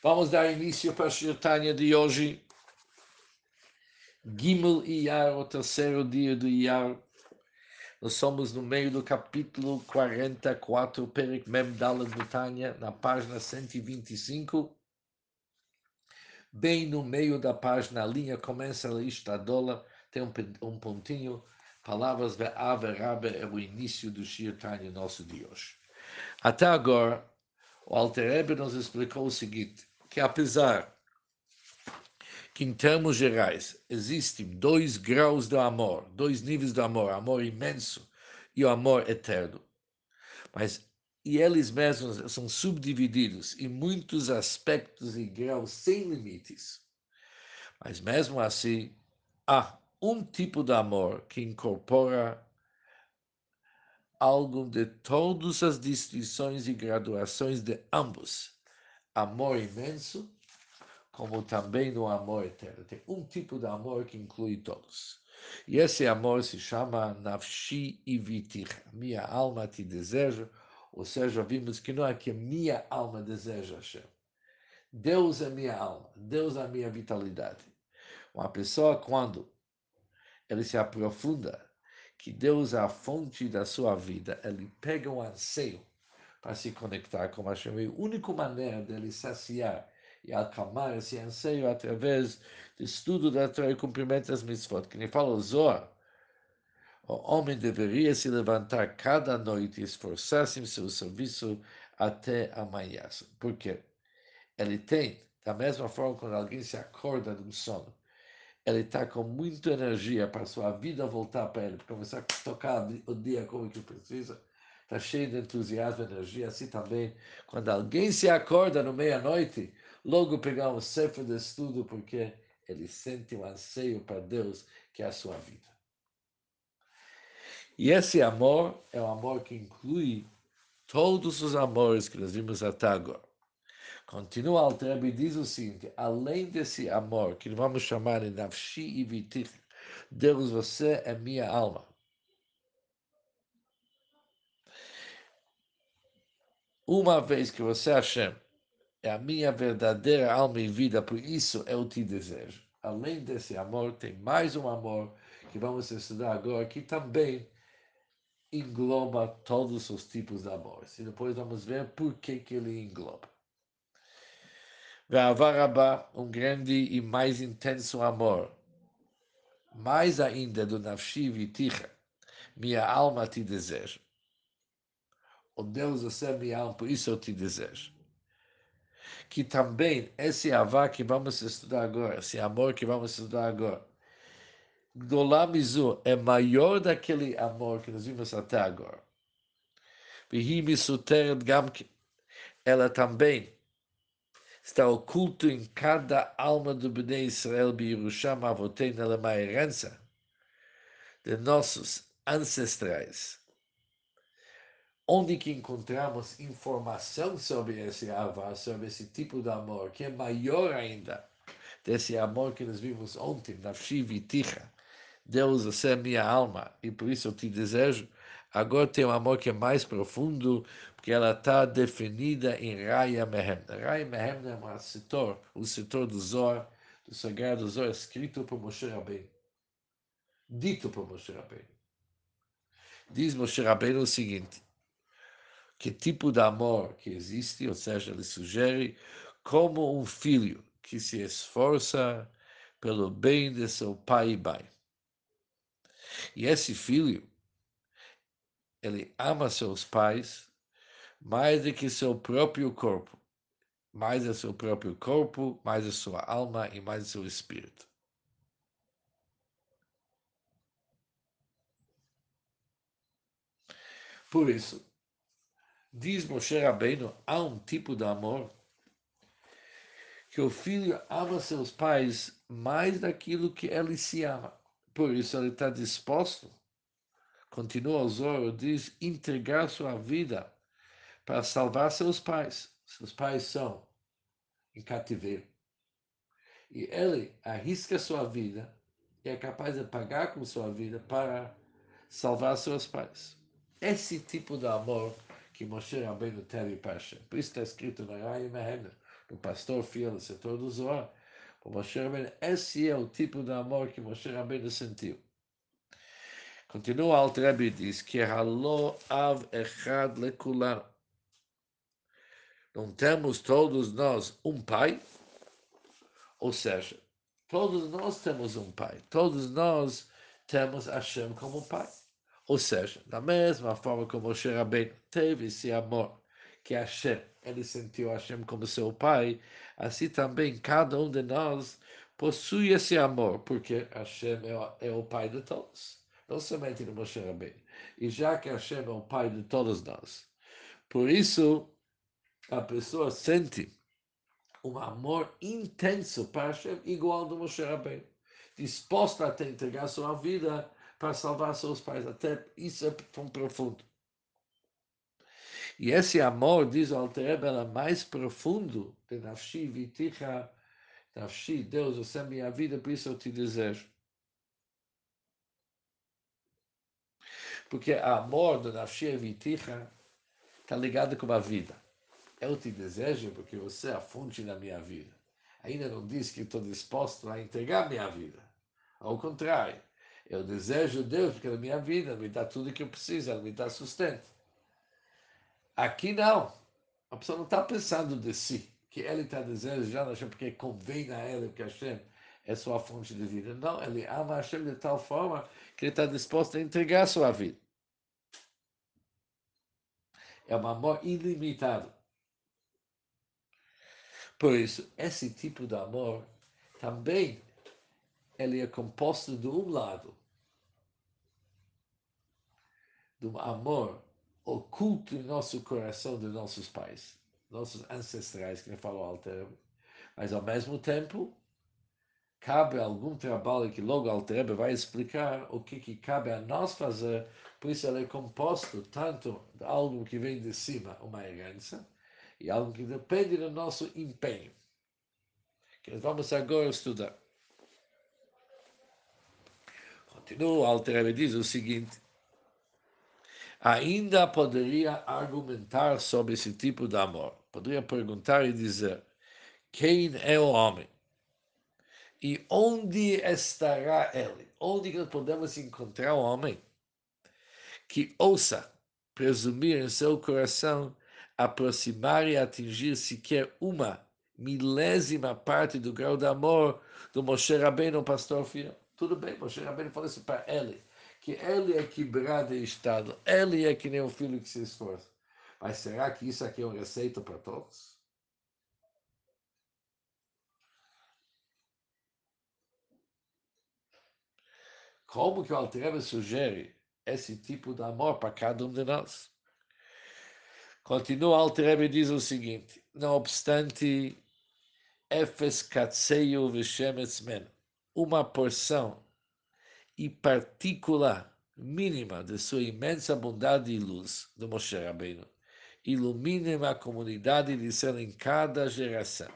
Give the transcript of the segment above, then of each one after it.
Vamos dar início para a Shirtanya de hoje. Gimel Iyar, o terceiro dia do Iyar. Nós somos no meio do capítulo 44, Perik Mem Dalet Tanya, na página 125. Bem no meio da página, a linha começa a Ishtadola, tem um, um pontinho, palavras Ve'ave Rabe é o início do Shir Tanya nosso de hoje. Até agora, o Alter nos explicou o seguinte, que apesar que em termos gerais existem dois graus do amor, dois níveis do amor, amor imenso e o amor eterno, mas e eles mesmos são subdivididos em muitos aspectos e graus sem limites. Mas mesmo assim, há um tipo de amor que incorpora algo de todas as distinções e graduações de ambos, amor imenso, como também no amor eterno. Tem um tipo de amor que inclui todos. E esse amor se chama Nafshi Ivitir, minha alma te deseja, ou seja, vimos que não é que minha alma deseja Hashem. Deus é minha alma, Deus é minha vitalidade. Uma pessoa, quando ele se aprofunda que Deus é a fonte da sua vida, ele pega um anseio para se conectar com Hashem. E a única maneira dele saciar e acalmar esse anseio através do estudo da Torá e cumprimento das mitzvot. Que nem fala o Zohar, o homem deveria se levantar cada noite e esforçar-se em seu serviço até amanhã. Por quê? Ele tem, da mesma forma quando alguém se acorda de um sono, ele está com muita energia para sua vida voltar para ele, para começar a tocar o dia como que precisa, está cheio de entusiasmo, energia, assim também, quando alguém se acorda no meia-noite, logo pegar um sefer de estudo, porque ele sente um anseio para Deus, que é a sua vida. E esse amor é o amor que inclui todos os amores que nós vimos até agora. Continua Alter e diz o seguinte, além desse amor, que vamos chamar de Nafshi e Vitich, Deus, você é minha alma. Uma vez que você, Hashem, é a minha verdadeira alma e vida, por isso eu te desejo. Além desse amor, tem mais um amor que vamos estudar agora, que também engloba todos os tipos de amores. E depois vamos ver por que, que ele engloba. Ve'avarabá, um grande e mais intenso amor. Mais ainda do Nafshi Viticha, minha alma te deseja. O Deus, você é minha alma, por isso eu te desejo. Que também esse avá que vamos estudar agora, esse amor que vamos estudar agora, Gdolamizu é maior daquele amor que nós vimos até agora. Ela também está oculto em cada alma do Bnei Israel, Birusham Avotein, ela é uma herança de nossos ancestrais. Onde que encontramos informação sobre esse avá, sobre esse tipo de amor, que é maior ainda desse amor que nós vimos ontem, na Viticha, Deus, você é minha alma e por isso eu te desejo. Agora tem um amor que é mais profundo, porque ela está definida em Raya Mehem. Raya Mehem é um setor, o setor do Zor, do Sagrado Zor, escrito por Moshe Rabbeinu. Dito por Moshe Rabbeinu. Diz Moshe Rabbeinu o seguinte, que tipo de amor que existe, ou seja, ele sugere como um filho que se esforça pelo bem de seu pai e mãe. E esse filho, ele ama seus pais mais do que seu próprio corpo, mais do seu próprio corpo, mais a sua alma e mais o seu espírito. Por isso, diz Moshe Rabbeinu, há um tipo de amor que o filho ama seus pais mais daquilo que ele se ama. Por isso ele está disposto, continua o Zoro, diz, entregar sua vida para salvar seus pais. Seus pais são em cativeiro. E ele arrisca sua vida e é capaz de pagar com sua vida para salvar seus pais. Esse tipo de amor que Moshe Rabbeinu teve para Hashem. Por isso está escrito na Raya Mehem, no pastor fiel do setor do Zohar, Moshe Rabbeinu, esse é o tipo de amor que Moshe Rabbeinu sentiu. Continua o Alter e diz que Halo Av Echad Lekulan. Não temos todos nós um pai? Ou seja, todos nós temos um pai. Todos nós temos Hashem como pai. Ou seja, da mesma forma como Moshe Rabbeinu teve esse amor que Hashem, ele sentiu Hashem como seu pai, assim também cada um de nós possui esse amor, porque Hashem é o, é o pai de todos não somente no Moshe Rabbeinu. E já que Hashem é o pai de todos nós, por isso a pessoa sente um amor intenso para Hashem, igual do Moshe Rabbeinu, disposta a entregar sua vida para salvar seus pais. Até isso é tão profundo. E esse amor, diz o Alter é mais profundo de Nafshi Viticha, Nafshi, Deus, você é minha vida, por isso eu te desejo. Porque amor do Nafshia está ligado com a vida. Eu te desejo porque você é a fonte da minha vida. Ainda não diz que estou disposto a entregar minha vida. Ao contrário, eu desejo Deus porque a minha vida me dá tudo que eu preciso, ela me dá sustento. Aqui não. A pessoa não está pensando de si, que ele está desejando porque convém a ele, porque Hashem é sua fonte de vida. Não, ele ama Hashem de tal forma que ele está disposto a entregar sua vida. É um amor ilimitado. Por isso, esse tipo de amor também ele é composto de um lado de um amor oculto em nosso coração de nossos pais, nossos ancestrais, que falou Alter, mas ao mesmo tempo cabe algum trabalho que logo Altrebe vai explicar o que, que cabe a nós fazer, por isso ele é composto tanto de algo que vem de cima, uma herança, e algo que depende do nosso empenho. Que vamos agora estudar. Continua, Altrebe diz o seguinte, ainda poderia argumentar sobre esse tipo de amor. Poderia perguntar e dizer, quem é o homem? E onde estará ele? Onde nós podemos encontrar o homem que ouça presumir em seu coração aproximar e atingir sequer uma milésima parte do grau de amor do Moshe Rabbeinu, pastor fiel? Tudo bem, Moshe Rabbeinu falou isso para ele, que ele é quebrado em estado, ele é que nem o filho que se esforça. Mas será que isso aqui é uma receita para todos? Como que o Altrebe sugere esse tipo de amor para cada um de nós? Continua o Altrebe e diz o seguinte, não obstante, Efes Katseio Veshemetz Men, uma porção e partícula mínima de sua imensa bondade e luz do Moshe Rabbeinu, ilumine a comunidade de Israel em cada geração.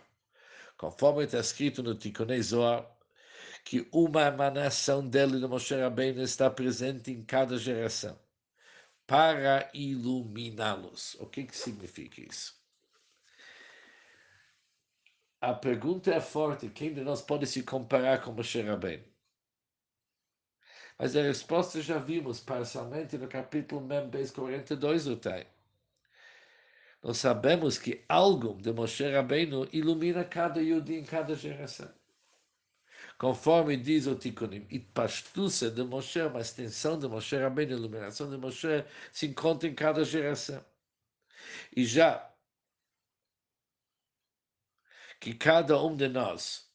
Conforme está escrito no Tikkun Zohar, que uma emanação dele, do Moshe Rabbeinu, está presente em cada geração, para iluminá-los. O que, que significa isso? A pergunta é forte, quem de nós pode se comparar com Moshe Rabbeinu? Mas a resposta já vimos parcialmente no capítulo Membes 42 do Tai. Nós sabemos que algo de Moshe Rabbeinu ilumina cada Yudi em cada geração. Conforme diz o Tikkunim, Itpashtusa de Moshe, uma extensão de Moshe Rabbeinu, a iluminação de Moshe, se encontra em cada geração. E já que cada um de nós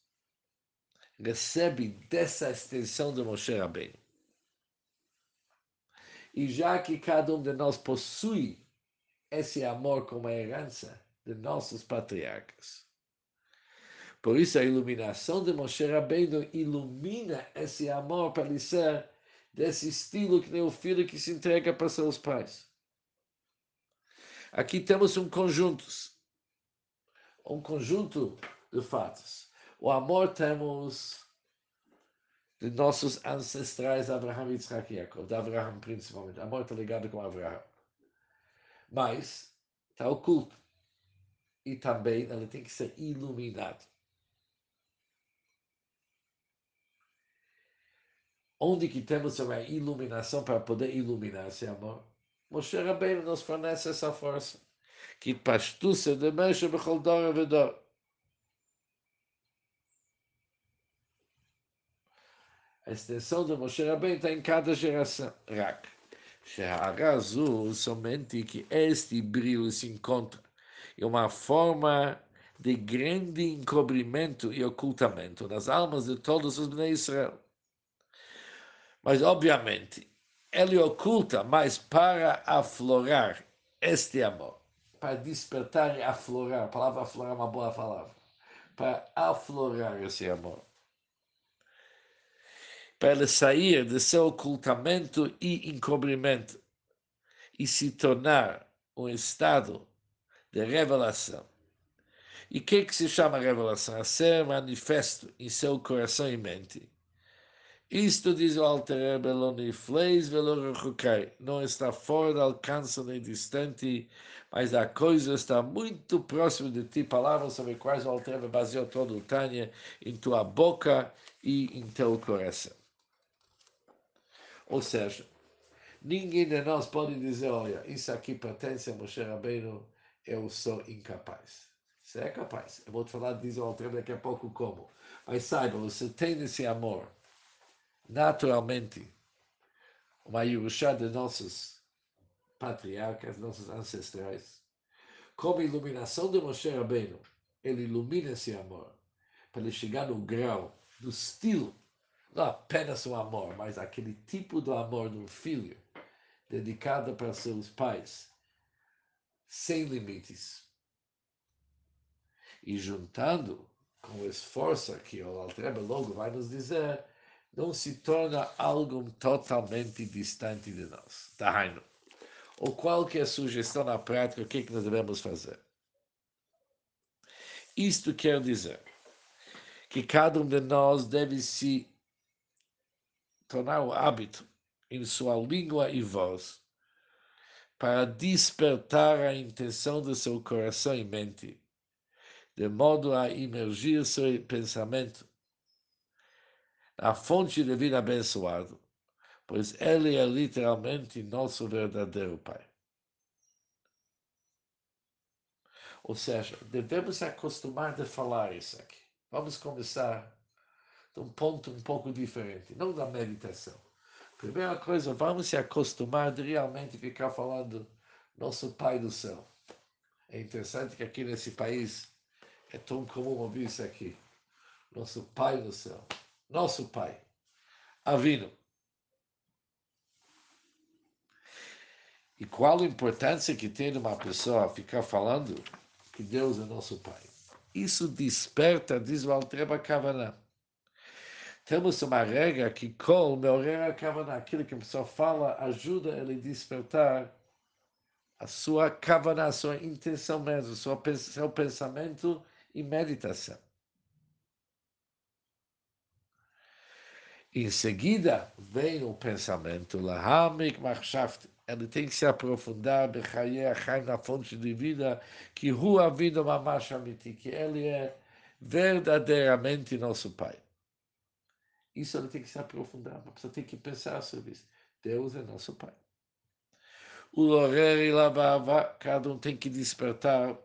recebe dessa extensão de Moshe Rabbeinu, e já que cada um de nós possui esse amor como herança de nossos patriarcas, por isso a iluminação de Moshe Rabbeinu ilumina esse amor para ele ser desse estilo que nem o filho que se entrega para seus pais. Aqui temos um conjunto, um conjunto de fatos. O amor temos de nossos ancestrais Abraham, Yitzhak e Jacob, de Abraham principalmente. Amor está ligado com Abraham. Mas está oculto. e também ele tem que ser iluminado. Onde é que temos uma iluminação para poder iluminar esse amor? Moshe Rabbeinu nos fornece essa força. Que pastuça de mexe bechol dor vedor. A extensão de Moshe Rabbeinu está em cada geração. Rak. Sheharazul, somente que este brilho se encontra. em uma forma de grande encobrimento e ocultamento das almas de todos os Bnei Israel. Mas, obviamente, ele oculta, mas para aflorar este amor, para despertar e aflorar, a palavra aflorar é uma boa palavra, para aflorar esse amor, para ele sair de seu ocultamento e encobrimento e se tornar um estado de revelação. E o que, que se chama revelação? A ser manifesto em seu coração e mente isto diz o Alter Rebbe, fleis velo Não está fora do alcance nem distante, mas a coisa está muito próxima de ti. Palavras sobre quais o Alter baseou todo o Tânia em tua boca e em teu coração. Ou seja, ninguém de nós pode dizer, olha, isso aqui pertence a Moshe Rabbeinu, eu sou incapaz. Você é capaz. Eu vou te falar, diz o Alter daqui a pouco como. Mas saiba, você tem esse amor naturalmente, uma Yerushá de nossos patriarcas, nossos ancestrais, como iluminação de Moshe Rabbeinu, ele ilumina esse amor, para ele chegar no grau do estilo, não apenas o amor, mas aquele tipo do amor de um filho, dedicado para seus pais, sem limites. E juntando com o esforço que o Altrebe logo vai nos dizer, não se torna algo totalmente distante de nós. Dahainu. Ou qualquer sugestão na prática, o que, é que nós devemos fazer? Isto quer dizer que cada um de nós deve se tornar o hábito em sua língua e voz para despertar a intenção do seu coração e mente, de modo a imergir seu pensamento a fonte de vida abençoado, pois ele é literalmente nosso verdadeiro Pai. Ou seja, devemos acostumar de falar isso aqui. Vamos começar de um ponto um pouco diferente, não da meditação. Primeira coisa, vamos se acostumar de realmente ficar falando nosso Pai do céu. É interessante que aqui nesse país é tão comum ouvir isso aqui. Nosso Pai do céu nosso Pai, Avino. E qual a importância que tem uma pessoa ficar falando que Deus é nosso Pai? Isso desperta, diz o Altreba Kavaná. Temos uma regra que Kol Meorera Kavaná, aquilo que a pessoa fala, ajuda ele a despertar a sua Kavaná, a sua intenção mesmo, seu pensamento e meditação. Em seguida, vem o pensamento, Lahamik Machshaft, ele tem que se aprofundar na fonte vida, que Rua Vida Mamash Amiti, que ele é verdadeiramente nosso Pai. Isso ele tem que se aprofundar, a pessoa tem que pensar sobre isso. Deus é nosso Pai. O Lorer e cada um tem que despertar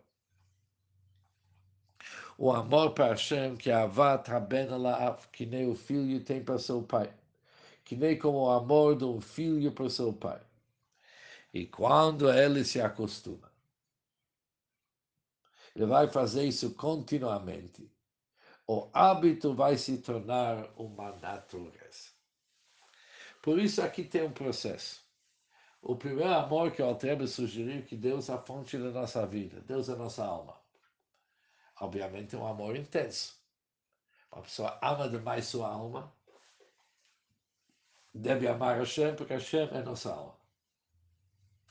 o amor para Hashem que a Avat Haben que nem o filho tem para seu pai, que nem como o amor de um filho para seu pai. E quando ele se acostuma, ele vai fazer isso continuamente. O hábito vai se tornar uma natureza. Por isso aqui tem um processo. O primeiro amor que o Altrebe sugeriu que Deus é a fonte da nossa vida, Deus é a nossa alma obviamente, um amor intenso. Uma pessoa ama demais sua alma, deve amar Hashem, porque Hashem é nossa alma,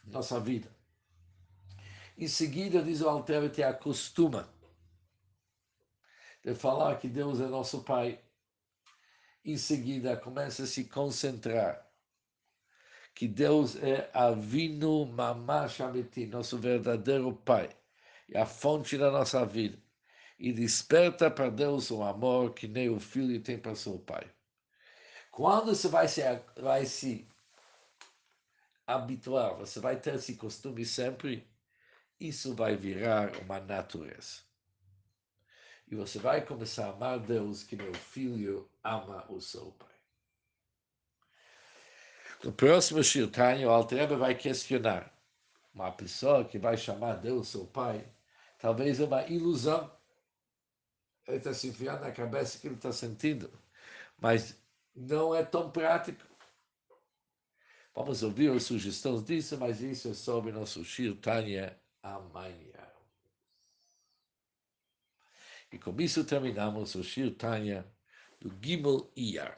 nossa vida. Em seguida, diz o Alter, te acostuma de falar que Deus é nosso Pai. Em seguida, começa a se concentrar que Deus é Avinu Mamash Amiti, nosso verdadeiro Pai e a fonte da nossa vida. E desperta para Deus o amor que nem o filho tem para seu pai. Quando você vai se, vai se habituar, você vai ter esse costume sempre, isso vai virar uma natureza. E você vai começar a amar Deus que meu filho ama o seu pai. No próximo Shirtanya, o Altreba vai questionar uma pessoa que vai chamar Deus seu pai, talvez é uma ilusão. Ele está se enfiando na cabeça que ele está sentindo, mas não é tão prático. Vamos ouvir as sugestões disso, mas isso é sobre nosso Shir Tanya amanhã. E com isso terminamos o Shir Tanya do Gimel Iyar.